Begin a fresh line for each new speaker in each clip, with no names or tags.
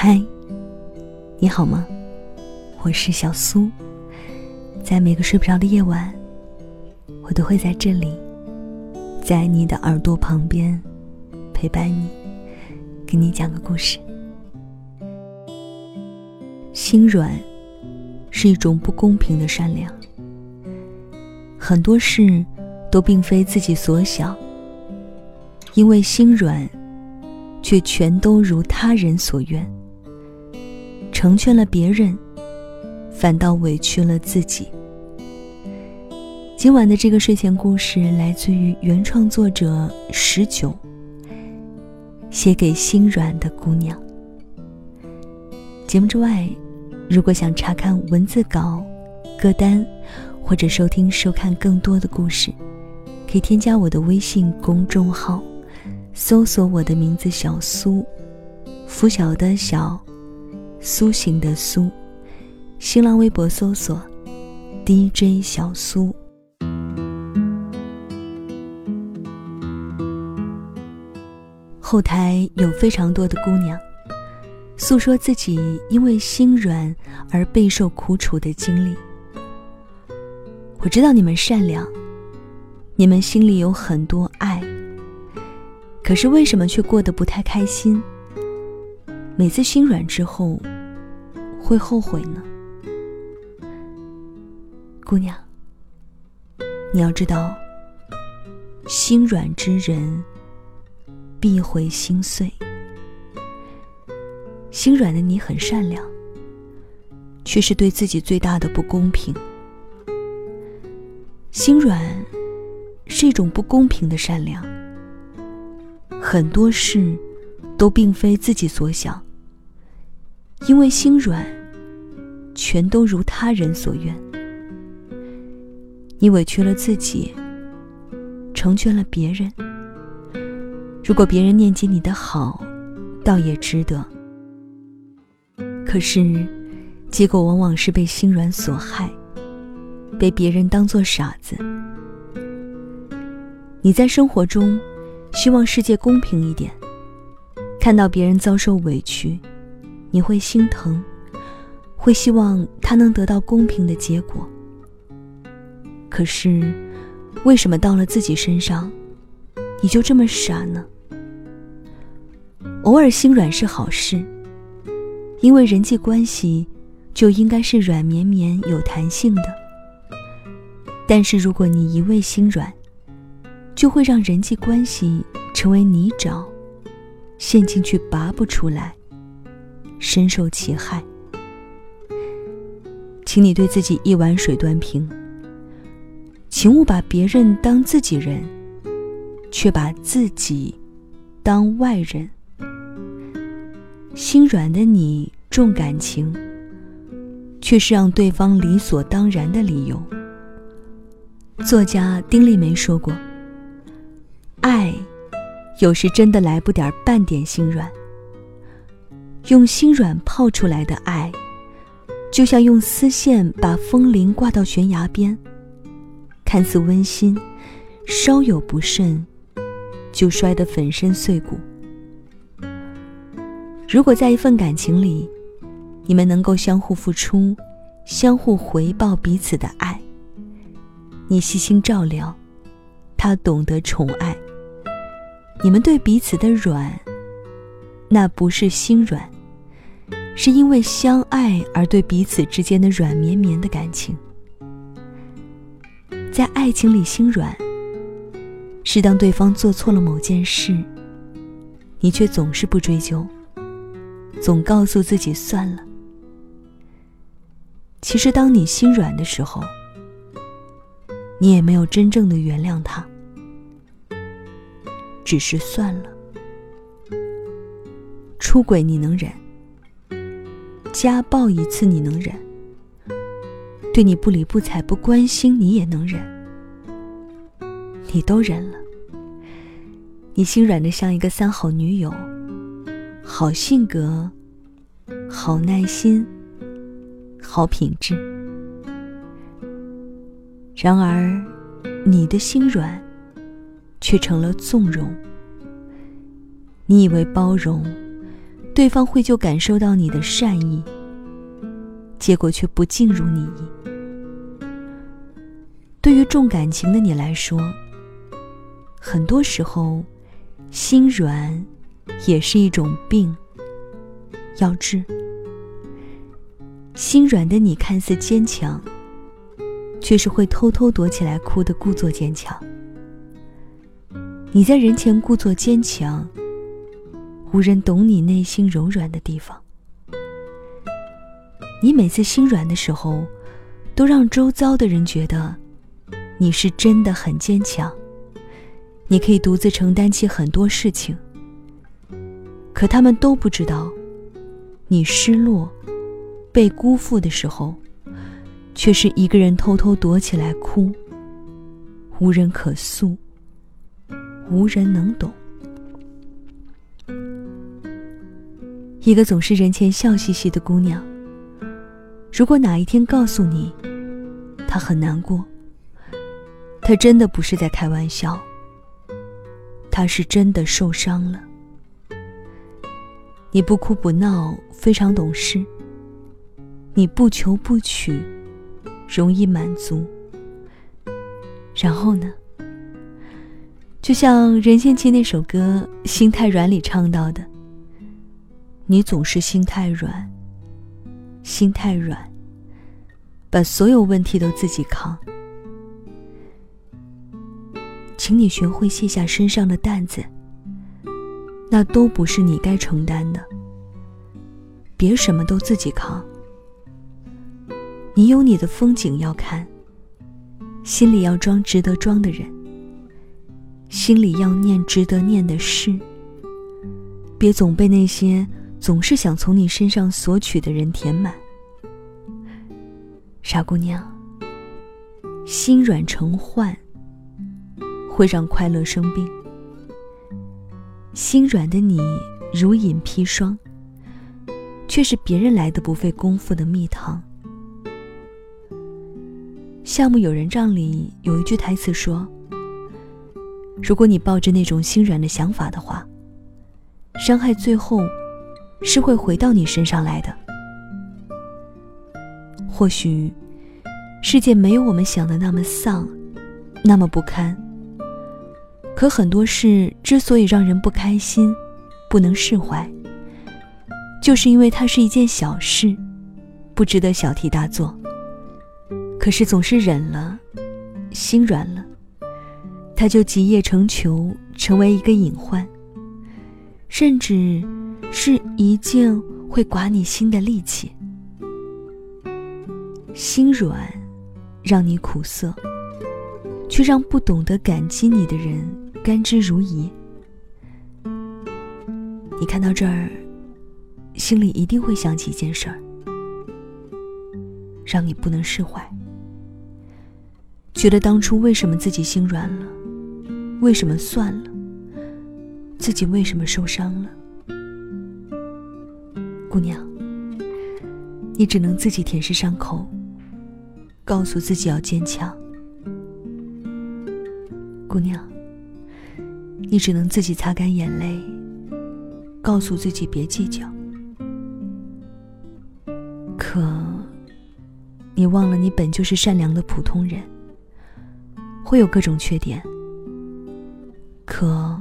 嗨，你好吗？我是小苏，在每个睡不着的夜晚，我都会在这里，在你的耳朵旁边陪伴你，给你讲个故事。心软是一种不公平的善良，很多事都并非自己所想，因为心软，却全都如他人所愿。成全了别人，反倒委屈了自己。今晚的这个睡前故事来自于原创作者十九，写给心软的姑娘。节目之外，如果想查看文字稿、歌单，或者收听、收看更多的故事，可以添加我的微信公众号，搜索我的名字“小苏”，拂晓的小。苏醒的苏，新浪微博搜索 DJ 小苏。后台有非常多的姑娘，诉说自己因为心软而备受苦楚的经历。我知道你们善良，你们心里有很多爱，可是为什么却过得不太开心？每次心软之后，会后悔呢。姑娘，你要知道，心软之人必会心碎。心软的你很善良，却是对自己最大的不公平。心软是一种不公平的善良，很多事都并非自己所想。因为心软，全都如他人所愿。你委屈了自己，成全了别人。如果别人念及你的好，倒也值得。可是，结果往往是被心软所害，被别人当作傻子。你在生活中，希望世界公平一点，看到别人遭受委屈。你会心疼，会希望他能得到公平的结果。可是，为什么到了自己身上，你就这么傻呢？偶尔心软是好事，因为人际关系就应该是软绵绵、有弹性的。但是，如果你一味心软，就会让人际关系成为泥沼，陷进去拔不出来。深受其害，请你对自己一碗水端平。请勿把别人当自己人，却把自己当外人。心软的你重感情，却是让对方理所当然的理由。作家丁立梅说过：“爱，有时真的来不点半点心软。”用心软泡出来的爱，就像用丝线把风铃挂到悬崖边，看似温馨，稍有不慎，就摔得粉身碎骨。如果在一份感情里，你们能够相互付出，相互回报彼此的爱，你细心照料，他懂得宠爱，你们对彼此的软，那不是心软。是因为相爱而对彼此之间的软绵绵的感情，在爱情里心软，是当对方做错了某件事，你却总是不追究，总告诉自己算了。其实，当你心软的时候，你也没有真正的原谅他，只是算了。出轨你能忍？家暴一次你能忍，对你不理不睬不关心你也能忍，你都忍了。你心软的像一个三好女友，好性格，好耐心，好品质。然而，你的心软，却成了纵容。你以为包容。对方会就感受到你的善意，结果却不尽如你意。对于重感情的你来说，很多时候，心软也是一种病，要治。心软的你看似坚强，却是会偷偷躲起来哭的，故作坚强。你在人前故作坚强，无人懂你内心柔软的地方。你每次心软的时候，都让周遭的人觉得。你是真的很坚强，你可以独自承担起很多事情。可他们都不知道，你失落、被辜负的时候，却是一个人偷偷躲起来哭，无人可诉，无人能懂。一个总是人前笑嘻嘻的姑娘，如果哪一天告诉你，她很难过。他真的不是在开玩笑，他是真的受伤了。你不哭不闹，非常懂事。你不求不取，容易满足。然后呢？就像任贤齐那首歌《心太软》里唱到的：“你总是心太软，心太软，把所有问题都自己扛。”请你学会卸下身上的担子，那都不是你该承担的。别什么都自己扛。你有你的风景要看，心里要装值得装的人，心里要念值得念的事。别总被那些总是想从你身上索取的人填满。傻姑娘，心软成患。会让快乐生病。心软的你如饮砒霜，却是别人来的不费功夫的蜜糖。夏目友人帐里有一句台词说：“如果你抱着那种心软的想法的话，伤害最后是会回到你身上来的。或许世界没有我们想的那么丧，那么不堪。”可很多事之所以让人不开心、不能释怀，就是因为它是一件小事，不值得小题大做。可是总是忍了，心软了，它就积叶成球，成为一个隐患，甚至是一件会刮你心的利器。心软，让你苦涩，却让不懂得感激你的人。甘之如饴。你看到这儿，心里一定会想起一件事儿，让你不能释怀。觉得当初为什么自己心软了？为什么算了？自己为什么受伤了？姑娘，你只能自己舔舐伤口，告诉自己要坚强。姑娘。你只能自己擦干眼泪，告诉自己别计较。可，你忘了你本就是善良的普通人，会有各种缺点。可，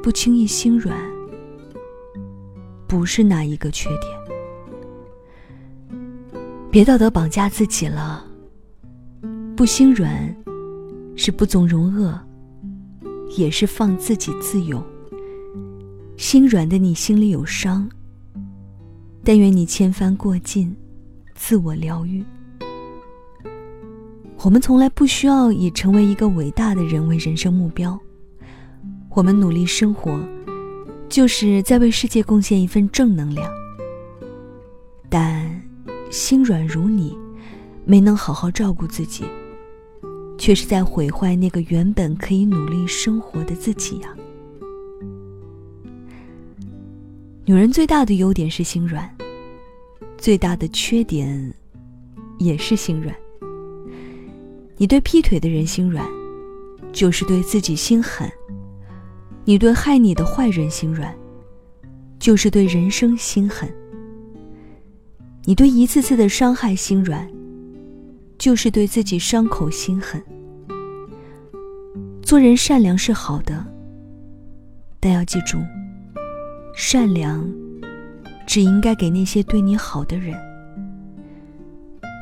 不轻易心软，不是哪一个缺点。别道德绑架自己了。不心软，是不纵容恶。也是放自己自由。心软的你心里有伤，但愿你千帆过尽，自我疗愈。我们从来不需要以成为一个伟大的人为人生目标，我们努力生活，就是在为世界贡献一份正能量。但心软如你，没能好好照顾自己。却是在毁坏那个原本可以努力生活的自己呀。女人最大的优点是心软，最大的缺点也是心软。你对劈腿的人心软，就是对自己心狠；你对害你的坏人心软，就是对人生心狠；你对一次次的伤害心软，就是对自己伤口心狠。做人善良是好的，但要记住，善良只应该给那些对你好的人。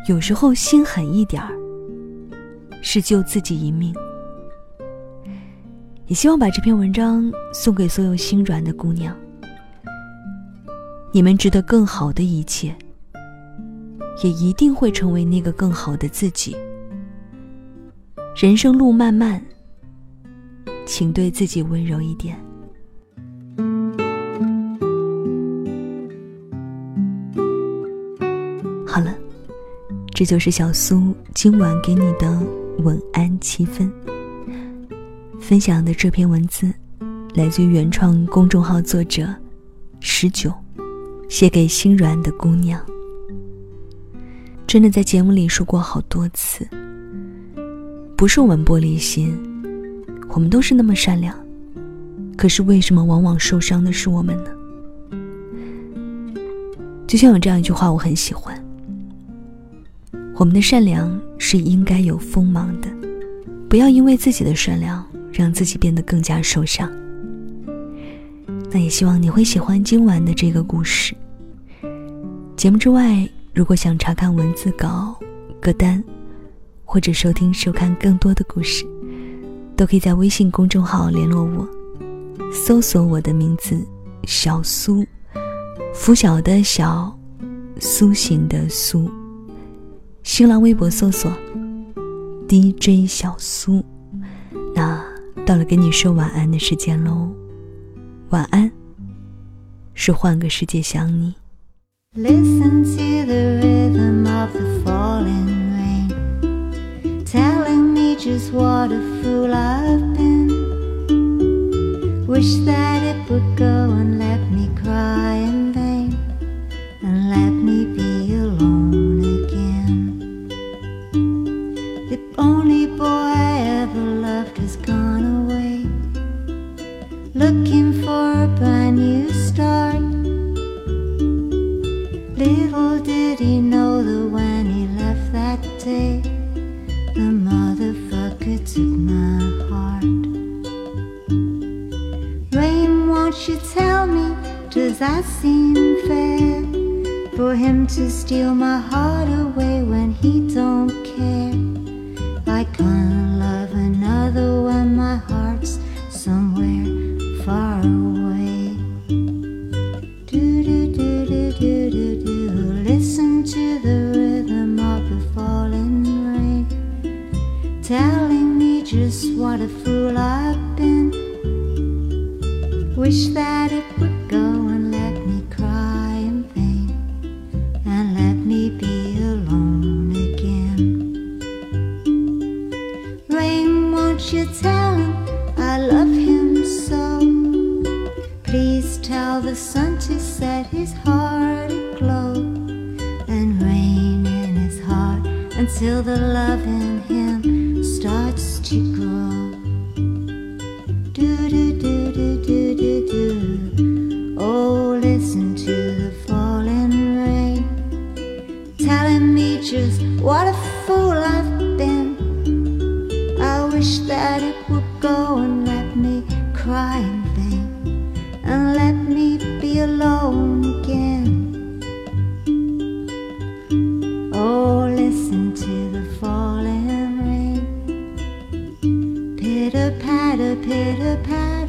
有时候心狠一点儿，是救自己一命。也希望把这篇文章送给所有心软的姑娘。你们值得更好的一切，也一定会成为那个更好的自己。人生路漫漫，请对自己温柔一点。好了，这就是小苏今晚给你的晚安七分。分享的这篇文字，来自于原创公众号作者十九，写给心软的姑娘。真的在节目里说过好多次，不是我们玻璃心，我们都是那么善良，可是为什么往往受伤的是我们呢？就像有这样一句话，我很喜欢：我们的善良是应该有锋芒的，不要因为自己的善良。让自己变得更加受伤。那也希望你会喜欢今晚的这个故事。节目之外，如果想查看文字稿、歌单，或者收听、收看更多的故事，都可以在微信公众号联络我，搜索我的名字“小苏”，拂晓的小，苏醒的苏。新浪微博搜索 “DJ 小苏”。那。到了跟你说晚安的时间喽，晚安，是换个世界想你。Listen to the rhythm of the falling rain, telling me just what a fool I've been. Wish that it would go and won't you tell me, does that seem fair? For him to steal my heart away when he don't care. I can't love another when my heart's somewhere far away. Do do do do do do do. Listen to the rhythm of the falling rain, telling me just what a fool I've been. Wish that it would go and let me cry in vain, and let me be alone again. Rain, won't you tell him I love him so? Please tell the sun to set his heart aglow and rain in his heart until the love in him starts to grow. Oh, listen to the falling rain, telling me just what a fool I've been. I wish that it would go and let me cry in vain, and let me be alone again. Oh, listen to the falling rain, pitter patter, pitter patter.